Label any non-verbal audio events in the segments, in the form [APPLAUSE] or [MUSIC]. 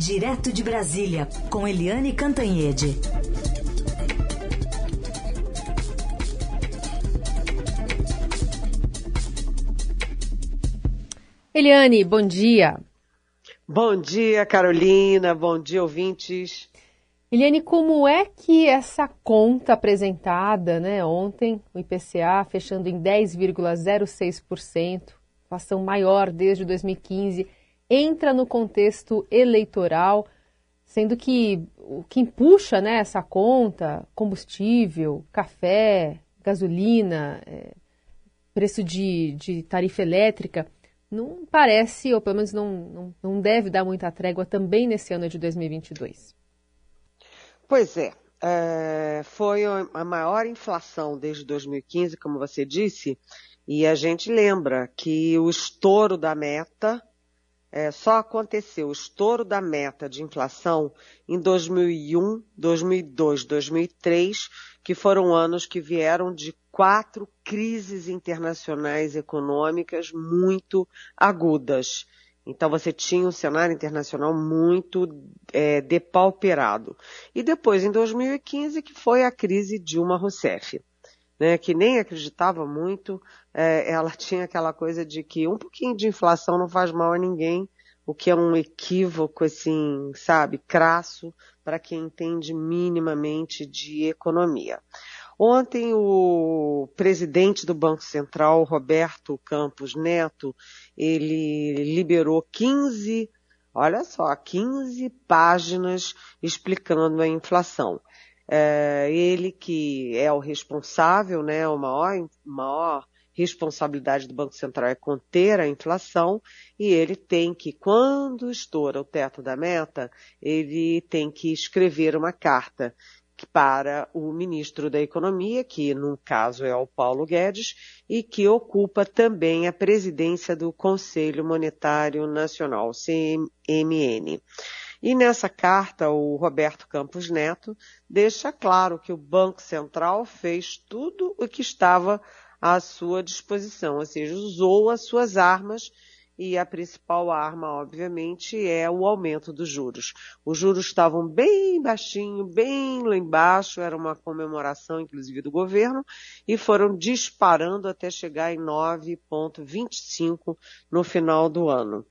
Direto de Brasília, com Eliane Cantanhede. Eliane, bom dia. Bom dia, Carolina. Bom dia, ouvintes. Eliane, como é que essa conta apresentada né, ontem, o IPCA fechando em 10,06%, inflação maior desde 2015, entra no contexto eleitoral, sendo que o que puxa né, essa conta, combustível, café, gasolina, é, preço de, de tarifa elétrica, não parece, ou pelo menos não, não, não deve dar muita trégua também nesse ano de 2022. Pois é, é, foi a maior inflação desde 2015, como você disse, e a gente lembra que o estouro da meta é, só aconteceu o estouro da meta de inflação em 2001, 2002, 2003, que foram anos que vieram de quatro crises internacionais econômicas muito agudas. Então você tinha um cenário internacional muito é, depauperado. E depois, em 2015, que foi a crise Dilma Rousseff, né, que nem acreditava muito, é, ela tinha aquela coisa de que um pouquinho de inflação não faz mal a ninguém, o que é um equívoco, assim, sabe, crasso para quem entende minimamente de economia. Ontem o presidente do Banco Central, Roberto Campos Neto, ele liberou 15, olha só, 15 páginas explicando a inflação. É, ele que é o responsável, né, o maior, maior responsabilidade do Banco Central é conter a inflação e ele tem que, quando estoura o teto da meta, ele tem que escrever uma carta para o ministro da Economia, que no caso é o Paulo Guedes, e que ocupa também a presidência do Conselho Monetário Nacional, CMN. E nessa carta, o Roberto Campos Neto deixa claro que o Banco Central fez tudo o que estava à sua disposição, ou seja, usou as suas armas e a principal arma, obviamente, é o aumento dos juros. Os juros estavam bem baixinho, bem lá embaixo, era uma comemoração, inclusive, do governo, e foram disparando até chegar em 9,25 no final do ano.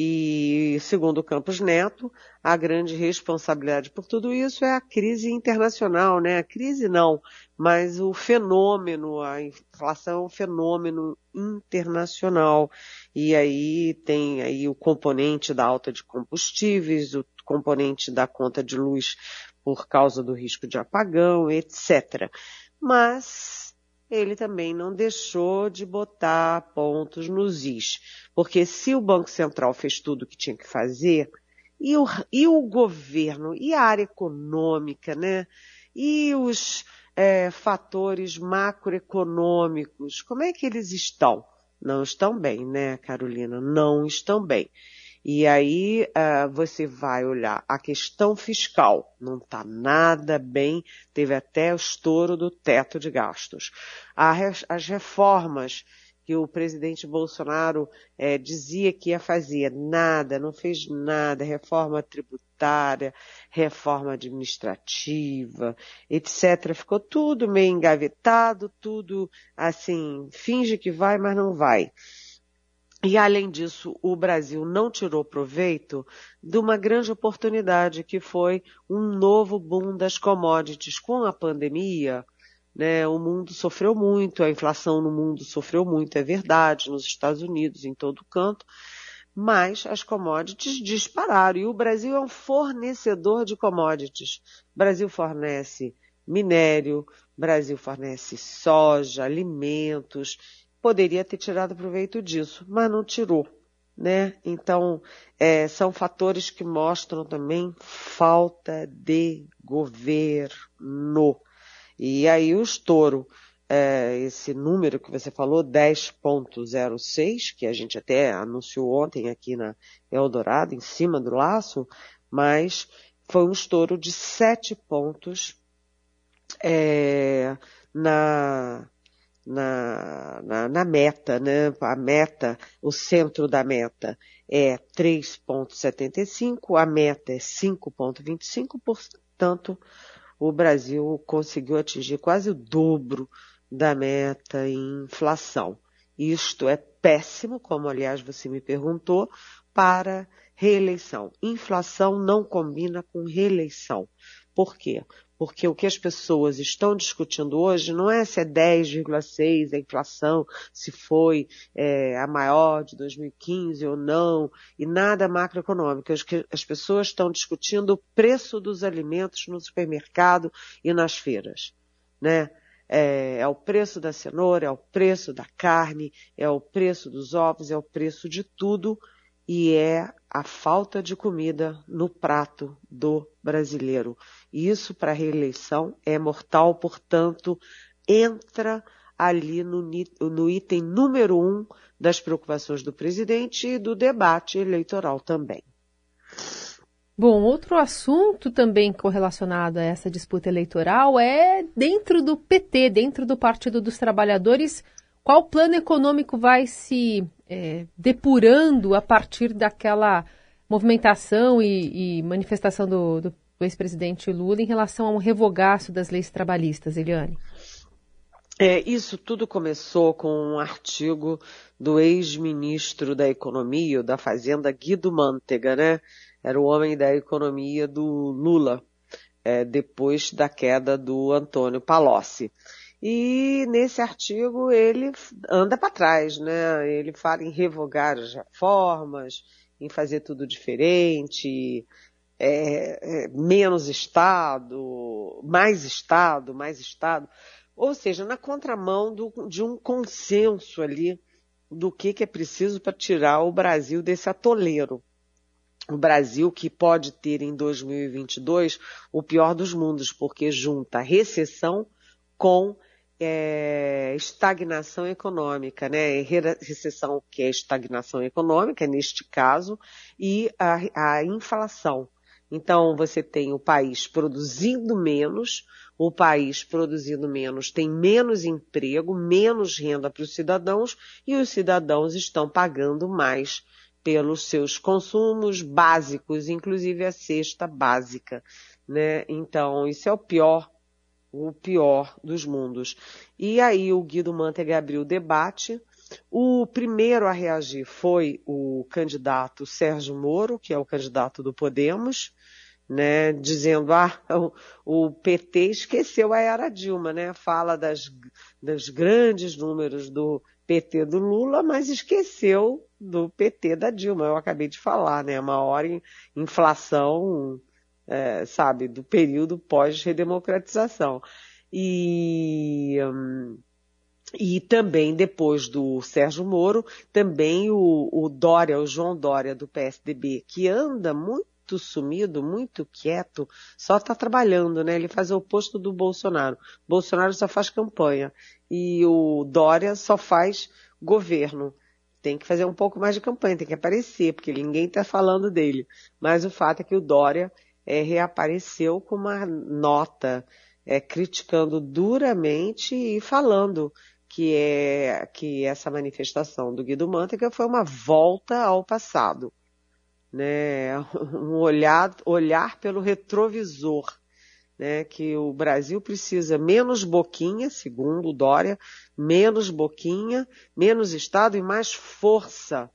E, segundo Campos Neto, a grande responsabilidade por tudo isso é a crise internacional, né? A crise não, mas o fenômeno, a inflação é um fenômeno internacional. E aí tem aí o componente da alta de combustíveis, o componente da conta de luz por causa do risco de apagão, etc. Mas ele também não deixou de botar pontos nos is. Porque se o Banco Central fez tudo o que tinha que fazer, e o, e o governo, e a área econômica, né? E os é, fatores macroeconômicos, como é que eles estão? Não estão bem, né, Carolina? Não estão bem. E aí uh, você vai olhar a questão fiscal, não está nada bem, teve até o estouro do teto de gastos. As reformas que o presidente Bolsonaro é, dizia que ia fazer, nada, não fez nada, reforma tributária, reforma administrativa, etc. Ficou tudo meio engavetado, tudo assim, finge que vai, mas não vai. E, além disso, o Brasil não tirou proveito de uma grande oportunidade que foi um novo boom das commodities. Com a pandemia, né, o mundo sofreu muito, a inflação no mundo sofreu muito, é verdade, nos Estados Unidos, em todo canto, mas as commodities dispararam. E o Brasil é um fornecedor de commodities. O Brasil fornece minério, Brasil fornece soja, alimentos, poderia ter tirado proveito disso, mas não tirou. Né? Então, é, são fatores que mostram também falta de governo. E aí o estouro, é, esse número que você falou, 10.06, que a gente até anunciou ontem aqui na Eldorado, em cima do laço, mas foi um estouro de 7 pontos é, na na, na, na, meta, né? A meta, o centro da meta é 3,75, a meta é 5,25, portanto, o Brasil conseguiu atingir quase o dobro da meta em inflação. Isto é péssimo, como aliás você me perguntou, para reeleição. Inflação não combina com reeleição. Por quê? Porque o que as pessoas estão discutindo hoje não é se é 10,6 a inflação, se foi é, a maior de 2015 ou não, e nada macroeconômico. As, as pessoas estão discutindo o preço dos alimentos no supermercado e nas feiras, né? É, é, o preço da cenoura, é o preço da carne, é o preço dos ovos, é o preço de tudo e é a falta de comida no prato do brasileiro. Isso para a reeleição é mortal, portanto, entra ali no, no, item número um das preocupações do presidente e do debate eleitoral também. Bom, outro assunto também correlacionado a essa disputa eleitoral é dentro do PT, dentro do Partido dos Trabalhadores, qual plano econômico vai se é, depurando a partir daquela movimentação e, e manifestação do, do, ex-presidente Lula em relação a um revogaço das leis trabalhistas, Eliane? É, isso tudo começou com um artigo do ex-ministro da Economia, da Fazenda, Guido Mantega, né? Era o homem da economia do Lula, é, depois da queda do Antônio Palocci. E nesse artigo ele anda para trás, né? Ele fala em revogar as reformas, em fazer tudo diferente, é, é, menos Estado, mais Estado, mais Estado. Ou seja, na contramão do, de um consenso ali do que, que é preciso para tirar o Brasil desse atoleiro. O Brasil que pode ter em 2022 o pior dos mundos, porque junta recessão com é, estagnação econômica, né? Recessão que é estagnação econômica, neste caso, e a, a inflação. Então, você tem o país produzindo menos, o país produzindo menos tem menos emprego, menos renda para os cidadãos e os cidadãos estão pagando mais pelos seus consumos básicos, inclusive a cesta básica, né? Então, isso é o pior o pior dos mundos. E aí o Guido Mantega abriu o debate. O primeiro a reagir foi o candidato Sérgio Moro, que é o candidato do Podemos, né, dizendo, ah, o, PT esqueceu a era Dilma, né, fala das, dos grandes números do PT do Lula, mas esqueceu do PT da Dilma. Eu acabei de falar, né, a maior inflação é, sabe, do período pós-redemocratização. E, hum, e também depois do Sérgio Moro, também o, o Dória, o João Dória do PSDB, que anda muito sumido, muito quieto, só está trabalhando, né? Ele faz o oposto do Bolsonaro. Bolsonaro só faz campanha e o Dória só faz governo. Tem que fazer um pouco mais de campanha, tem que aparecer, porque ninguém está falando dele. Mas o fato é que o Dória é, reapareceu com uma nota é, criticando duramente e falando que é que essa manifestação do Guido Mantega foi uma volta ao passado, né? [LAUGHS] Um olhar, olhar pelo retrovisor, né? Que o Brasil precisa menos boquinha, segundo Dória, menos boquinha, menos Estado e mais força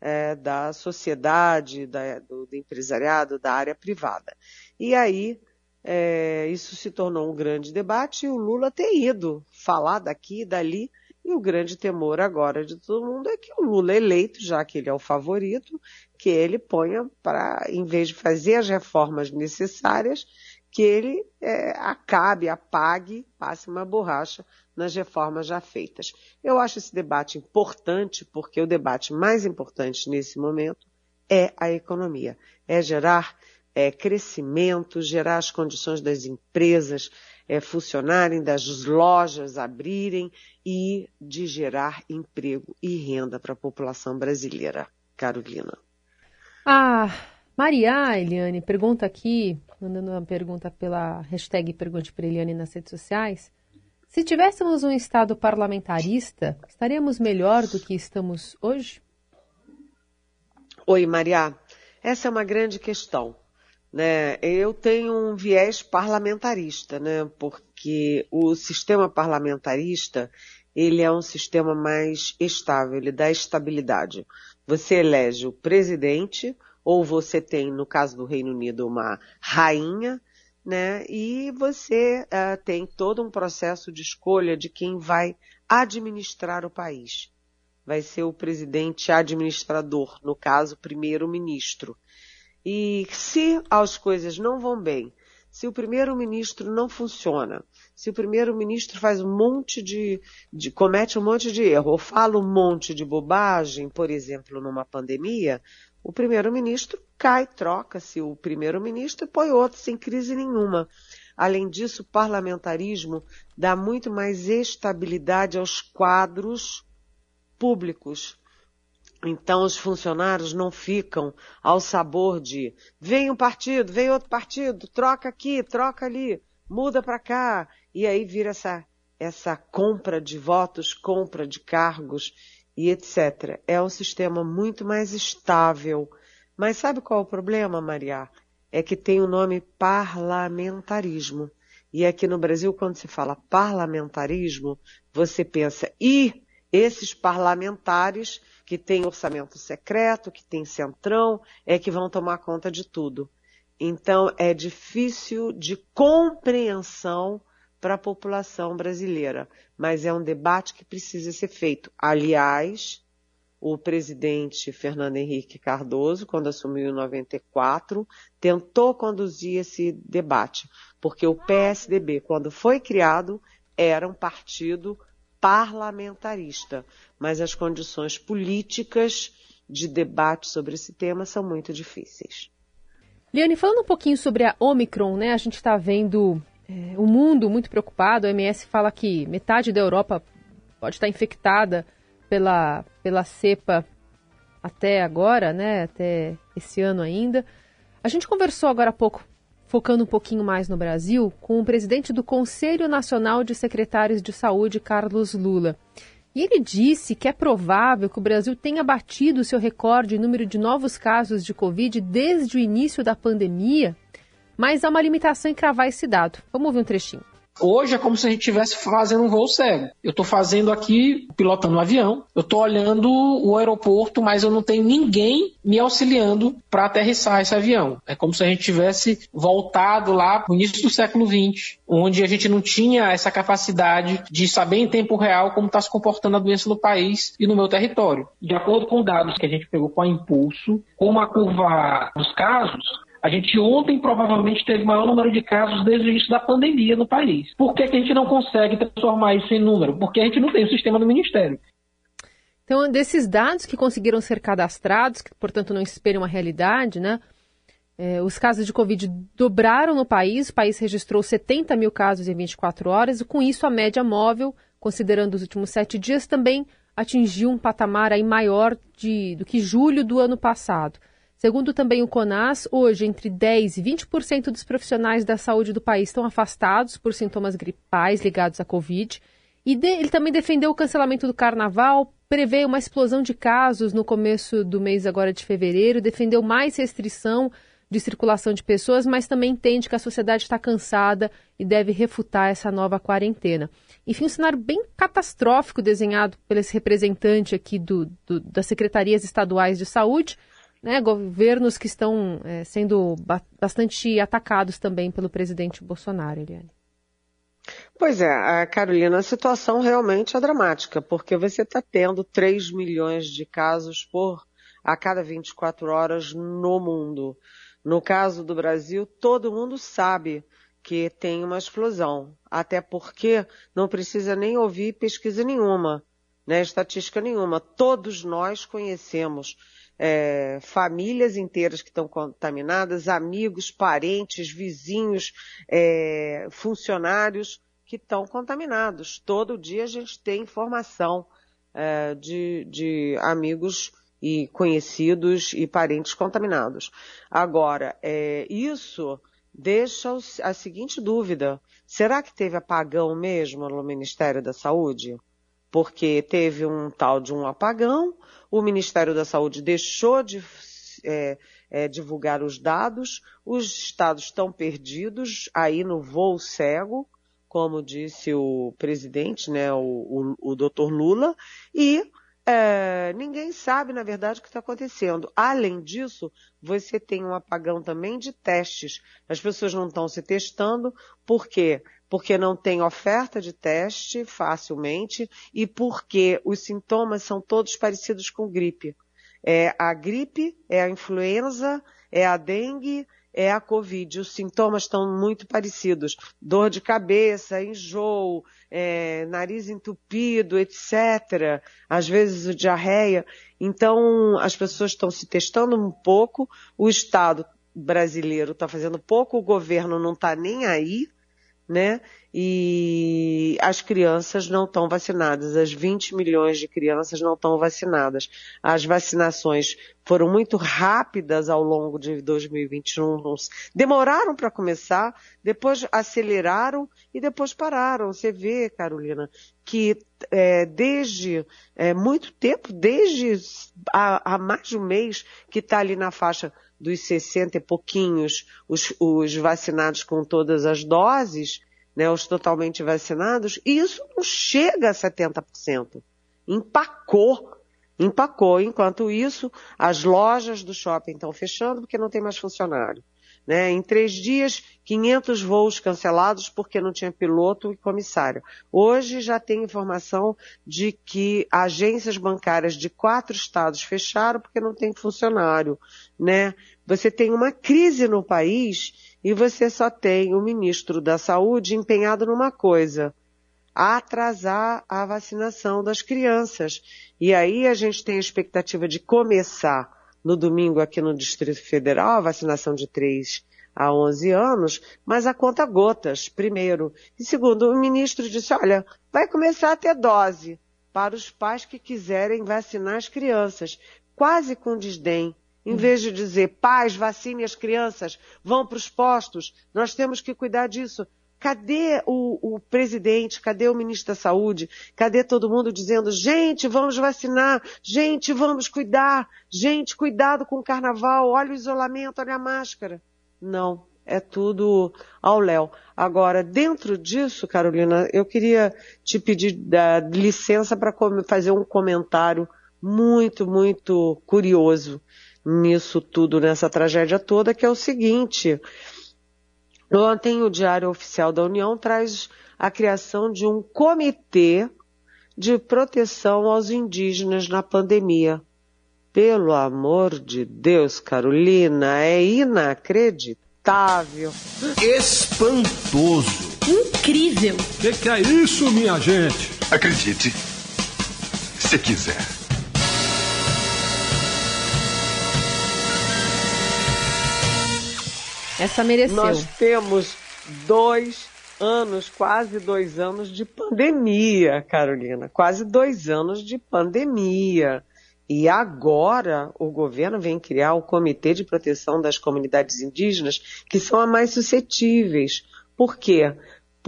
é, da sociedade, da, do, do, empresariado, da área privada. E aí é, isso se tornou um grande debate e o Lula tem ido falar daqui e dali. E o grande temor agora de todo mundo é que o Lula eleito, já que ele é o favorito, que ele ponha para, em vez de fazer as reformas necessárias, que ele é, acabe, apague, passe uma borracha nas reformas já feitas. Eu acho esse debate importante porque o debate mais importante nesse momento é a economia, é gerar é, crescimento, gerar as condições das empresas é, funcionarem, das lojas abrirem e de gerar emprego e renda para a população brasileira. Carolina. Ah, Maria Eliane pergunta aqui mandando uma pergunta pela hashtag Pergunte para Eliane nas redes sociais. Se tivéssemos um Estado parlamentarista, estaríamos melhor do que estamos hoje? Oi, Maria. Essa é uma grande questão. Né? Eu tenho um viés parlamentarista, né? porque o sistema parlamentarista ele é um sistema mais estável, ele dá estabilidade. Você elege o presidente, ou você tem, no caso do Reino Unido, uma rainha, né? E você uh, tem todo um processo de escolha de quem vai administrar o país. Vai ser o presidente administrador, no caso, primeiro-ministro. E se as coisas não vão bem, se o primeiro-ministro não funciona, se o primeiro-ministro faz um monte de, de, comete um monte de erro, ou fala um monte de bobagem, por exemplo, numa pandemia, o primeiro-ministro cai, troca-se o primeiro-ministro e põe outro sem crise nenhuma. Além disso, o parlamentarismo dá muito mais estabilidade aos quadros públicos. Então, os funcionários não ficam ao sabor de vem um partido, vem outro partido, troca aqui, troca ali, muda para cá. E aí vira essa, essa compra de votos, compra de cargos e etc. É um sistema muito mais estável. Mas sabe qual é o problema, Maria? É que tem o nome parlamentarismo. E aqui no Brasil, quando se fala parlamentarismo, você pensa, e esses parlamentares que têm orçamento secreto, que têm centrão, é que vão tomar conta de tudo. Então, é difícil de compreensão para a população brasileira, mas é um debate que precisa ser feito. Aliás, o presidente Fernando Henrique Cardoso, quando assumiu em 94, tentou conduzir esse debate, porque o PSDB, quando foi criado, era um partido parlamentarista, mas as condições políticas de debate sobre esse tema são muito difíceis. Liane, falando um pouquinho sobre a Omicron, né? A gente está vendo é, o mundo muito preocupado. A OMS fala que metade da Europa pode estar infectada pela, pela cepa até agora, né? Até esse ano ainda. A gente conversou agora há pouco, focando um pouquinho mais no Brasil, com o presidente do Conselho Nacional de Secretários de Saúde, Carlos Lula. E ele disse que é provável que o Brasil tenha batido seu recorde em número de novos casos de Covid desde o início da pandemia mas há uma limitação em cravar esse dado. Vamos ouvir um trechinho. Hoje é como se a gente estivesse fazendo um voo cego. Eu estou fazendo aqui, pilotando um avião, eu estou olhando o aeroporto, mas eu não tenho ninguém me auxiliando para aterrissar esse avião. É como se a gente tivesse voltado lá no início do século XX, onde a gente não tinha essa capacidade de saber em tempo real como está se comportando a doença no país e no meu território. De acordo com dados que a gente pegou com a Impulso, como a curva dos casos, a gente ontem provavelmente teve o maior número de casos desde o início da pandemia no país. Por que, que a gente não consegue transformar isso em número? Porque a gente não tem o sistema do Ministério. Então, desses dados que conseguiram ser cadastrados, que portanto não espelham a realidade, né? É, os casos de Covid dobraram no país, o país registrou 70 mil casos em 24 horas, e com isso a média móvel, considerando os últimos sete dias, também atingiu um patamar aí maior de, do que julho do ano passado. Segundo também o CONAS, hoje entre 10% e 20% dos profissionais da saúde do país estão afastados por sintomas gripais ligados à Covid. E de, ele também defendeu o cancelamento do carnaval, prevê uma explosão de casos no começo do mês agora de fevereiro, defendeu mais restrição de circulação de pessoas, mas também entende que a sociedade está cansada e deve refutar essa nova quarentena. Enfim, um cenário bem catastrófico desenhado pelo esse representante aqui do, do, das secretarias estaduais de saúde, né, governos que estão é, sendo ba bastante atacados também pelo presidente Bolsonaro, Eliane. Pois é, Carolina, a situação realmente é dramática, porque você está tendo 3 milhões de casos por a cada 24 horas no mundo. No caso do Brasil, todo mundo sabe que tem uma explosão, até porque não precisa nem ouvir pesquisa nenhuma, né, estatística nenhuma. Todos nós conhecemos é, famílias inteiras que estão contaminadas, amigos, parentes, vizinhos, é, funcionários que estão contaminados. Todo dia a gente tem informação é, de, de amigos e conhecidos e parentes contaminados. Agora, é, isso deixa a seguinte dúvida: será que teve apagão mesmo no Ministério da Saúde? Porque teve um tal de um apagão, o Ministério da Saúde deixou de é, é, divulgar os dados, os estados estão perdidos aí no voo cego, como disse o presidente, né, o, o, o doutor Lula, e é, ninguém sabe, na verdade, o que está acontecendo. Além disso, você tem um apagão também de testes. As pessoas não estão se testando, por quê? Porque não tem oferta de teste facilmente e porque os sintomas são todos parecidos com gripe. É a gripe, é a influenza, é a dengue, é a Covid. Os sintomas estão muito parecidos. Dor de cabeça, enjoo, é, nariz entupido, etc. Às vezes o diarreia. Então, as pessoas estão se testando um pouco, o Estado brasileiro está fazendo pouco, o governo não está nem aí, né? E as crianças não estão vacinadas. As 20 milhões de crianças não estão vacinadas. As vacinações foram muito rápidas ao longo de 2021. Demoraram para começar, depois aceleraram e depois pararam. Você vê, Carolina, que é, desde é, muito tempo, desde há, há mais de um mês, que está ali na faixa dos 60 e pouquinhos, os, os vacinados com todas as doses, né, os totalmente vacinados, e isso não chega a 70%. Empacou. Empacou. Enquanto isso, as lojas do shopping estão fechando porque não tem mais funcionário. Né? Em três dias, 500 voos cancelados porque não tinha piloto e comissário. Hoje já tem informação de que agências bancárias de quatro estados fecharam porque não tem funcionário. Né? Você tem uma crise no país e você só tem o ministro da Saúde empenhado numa coisa, atrasar a vacinação das crianças. E aí a gente tem a expectativa de começar no domingo aqui no Distrito Federal, a vacinação de 3 a 11 anos, mas a conta gotas, primeiro. E segundo, o ministro disse, olha, vai começar a ter dose para os pais que quiserem vacinar as crianças, quase com desdém. Em vez de dizer, pais, vacine as crianças, vão para os postos, nós temos que cuidar disso. Cadê o, o, presidente? Cadê o ministro da Saúde? Cadê todo mundo dizendo, gente, vamos vacinar, gente, vamos cuidar, gente, cuidado com o carnaval, olha o isolamento, olha a máscara. Não, é tudo ao léu. Agora, dentro disso, Carolina, eu queria te pedir da, licença para fazer um comentário muito, muito curioso nisso tudo, nessa tragédia toda, que é o seguinte. Ontem o Diário Oficial da União traz a criação de um comitê de proteção aos indígenas na pandemia. Pelo amor de Deus, Carolina, é inacreditável. Espantoso. Incrível. O que, que é isso, minha gente? Acredite, se quiser. Essa mereceu. Nós temos dois anos, quase dois anos de pandemia, Carolina. Quase dois anos de pandemia. E agora o governo vem criar o Comitê de Proteção das Comunidades Indígenas, que são as mais suscetíveis. Por quê?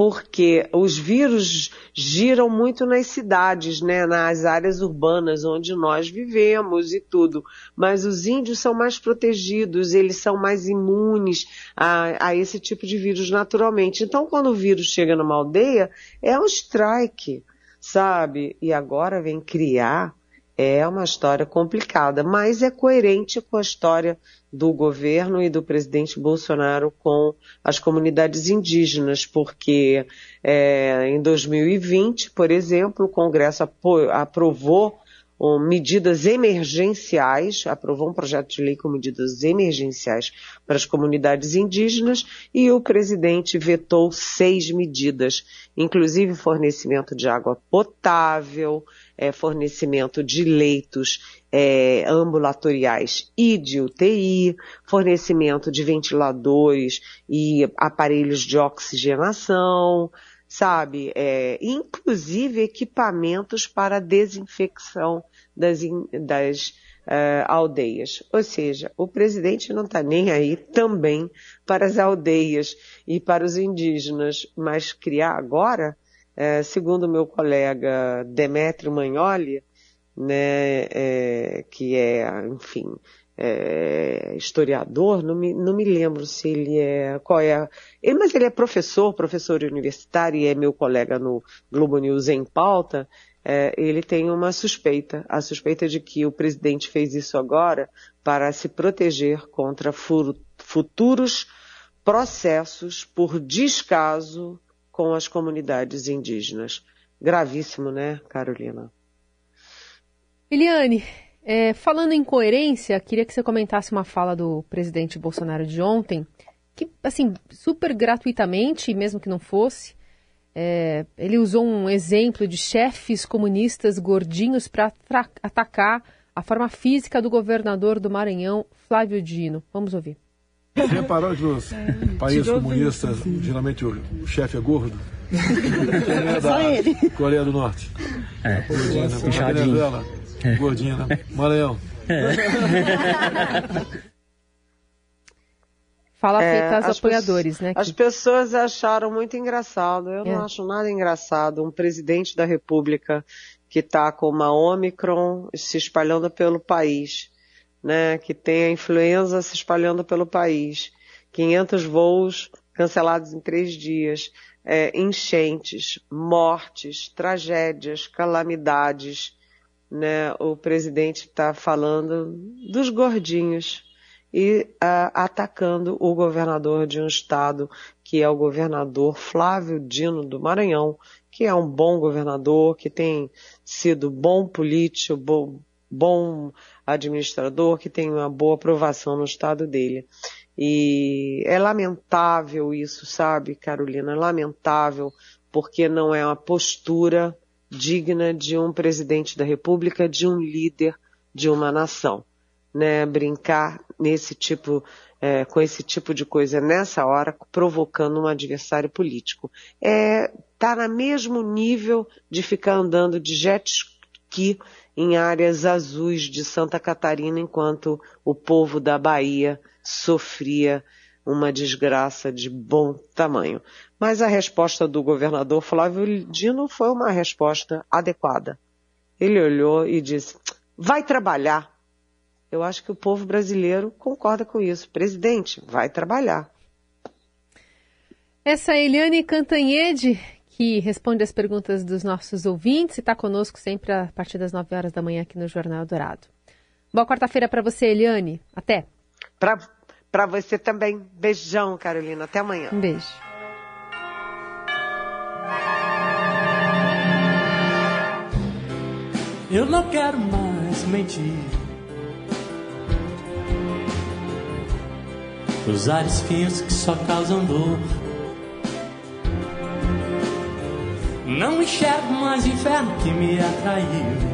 Porque os vírus giram muito nas cidades, né, nas áreas urbanas onde nós vivemos e tudo. Mas os índios são mais protegidos, eles são mais imunes a, a esse tipo de vírus naturalmente. Então, quando o vírus chega numa aldeia, é um strike, sabe? E agora vem criar é uma história complicada, mas é coerente com a história do governo e do presidente Bolsonaro com as comunidades indígenas, porque é, em 2020, por exemplo, o Congresso aprovou medidas emergenciais, aprovou um projeto de lei com medidas emergenciais para as comunidades indígenas e o presidente vetou seis medidas, inclusive fornecimento de água potável, é, fornecimento de leitos é, ambulatoriais e de UTI, fornecimento de ventiladores e aparelhos de oxigenação, sabe? É, inclusive equipamentos para desinfecção das, das uh, aldeias. Ou seja, o presidente não está nem aí também para as aldeias e para os indígenas, mas criar agora, uh, segundo meu colega Demétrio Magnoli, né, é, que é, enfim, é, historiador, não me, não me lembro se ele é, qual é, ele, mas ele é professor, professor universitário e é meu colega no Globo News em pauta, é, ele tem uma suspeita, a suspeita de que o presidente fez isso agora para se proteger contra futuros processos por descaso com as comunidades indígenas. Gravíssimo, né, Carolina? Eliane, é, falando em coerência, queria que você comentasse uma fala do presidente Bolsonaro de ontem, que, assim, super gratuitamente, mesmo que não fosse, é, ele usou um exemplo de chefes comunistas gordinhos para atacar a forma física do governador do Maranhão, Flávio Dino. Vamos ouvir. Reparou que nos é, países comunistas, geralmente o, o chefe é gordo? é da Coreia do Norte. É, Gordinha, né? Venezuela. É. Gordinha, né? Maranhão. É. [LAUGHS] Fala é, feita aos apoiadores, né? As pessoas acharam muito engraçado. Eu é. não acho nada engraçado. Um presidente da República que está com uma Omicron se espalhando pelo país, né? Que tem a influenza se espalhando pelo país. 500 voos cancelados em três dias. É, enchentes, mortes, tragédias, calamidades né, o presidente está falando dos gordinhos e uh, atacando o governador de um estado que é o governador Flávio Dino do Maranhão, que é um bom governador, que tem sido bom político, bom, bom administrador, que tem uma boa aprovação no estado dele. E é lamentável isso, sabe, Carolina? É lamentável porque não é uma postura digna de um presidente da República, de um líder de uma nação. Né? Brincar nesse tipo, é, com esse tipo de coisa nessa hora, provocando um adversário político. É, tá no mesmo nível de ficar andando de jet ski em áreas azuis de Santa Catarina enquanto o povo da Bahia sofria uma desgraça de bom tamanho. Mas a resposta do governador Flávio Dino foi uma resposta adequada. Ele olhou e disse: vai trabalhar. Eu acho que o povo brasileiro concorda com isso. Presidente, vai trabalhar. Essa é Eliane Cantanhede, que responde as perguntas dos nossos ouvintes e está conosco sempre a partir das 9 horas da manhã aqui no Jornal Dourado. Boa quarta-feira para você, Eliane. Até. Para para você também. Beijão, Carolina. Até amanhã. Um beijo. Eu não quero mais mentir. Usar espinhos que só causam dor. Não enxergo mais o inferno que me atraiu.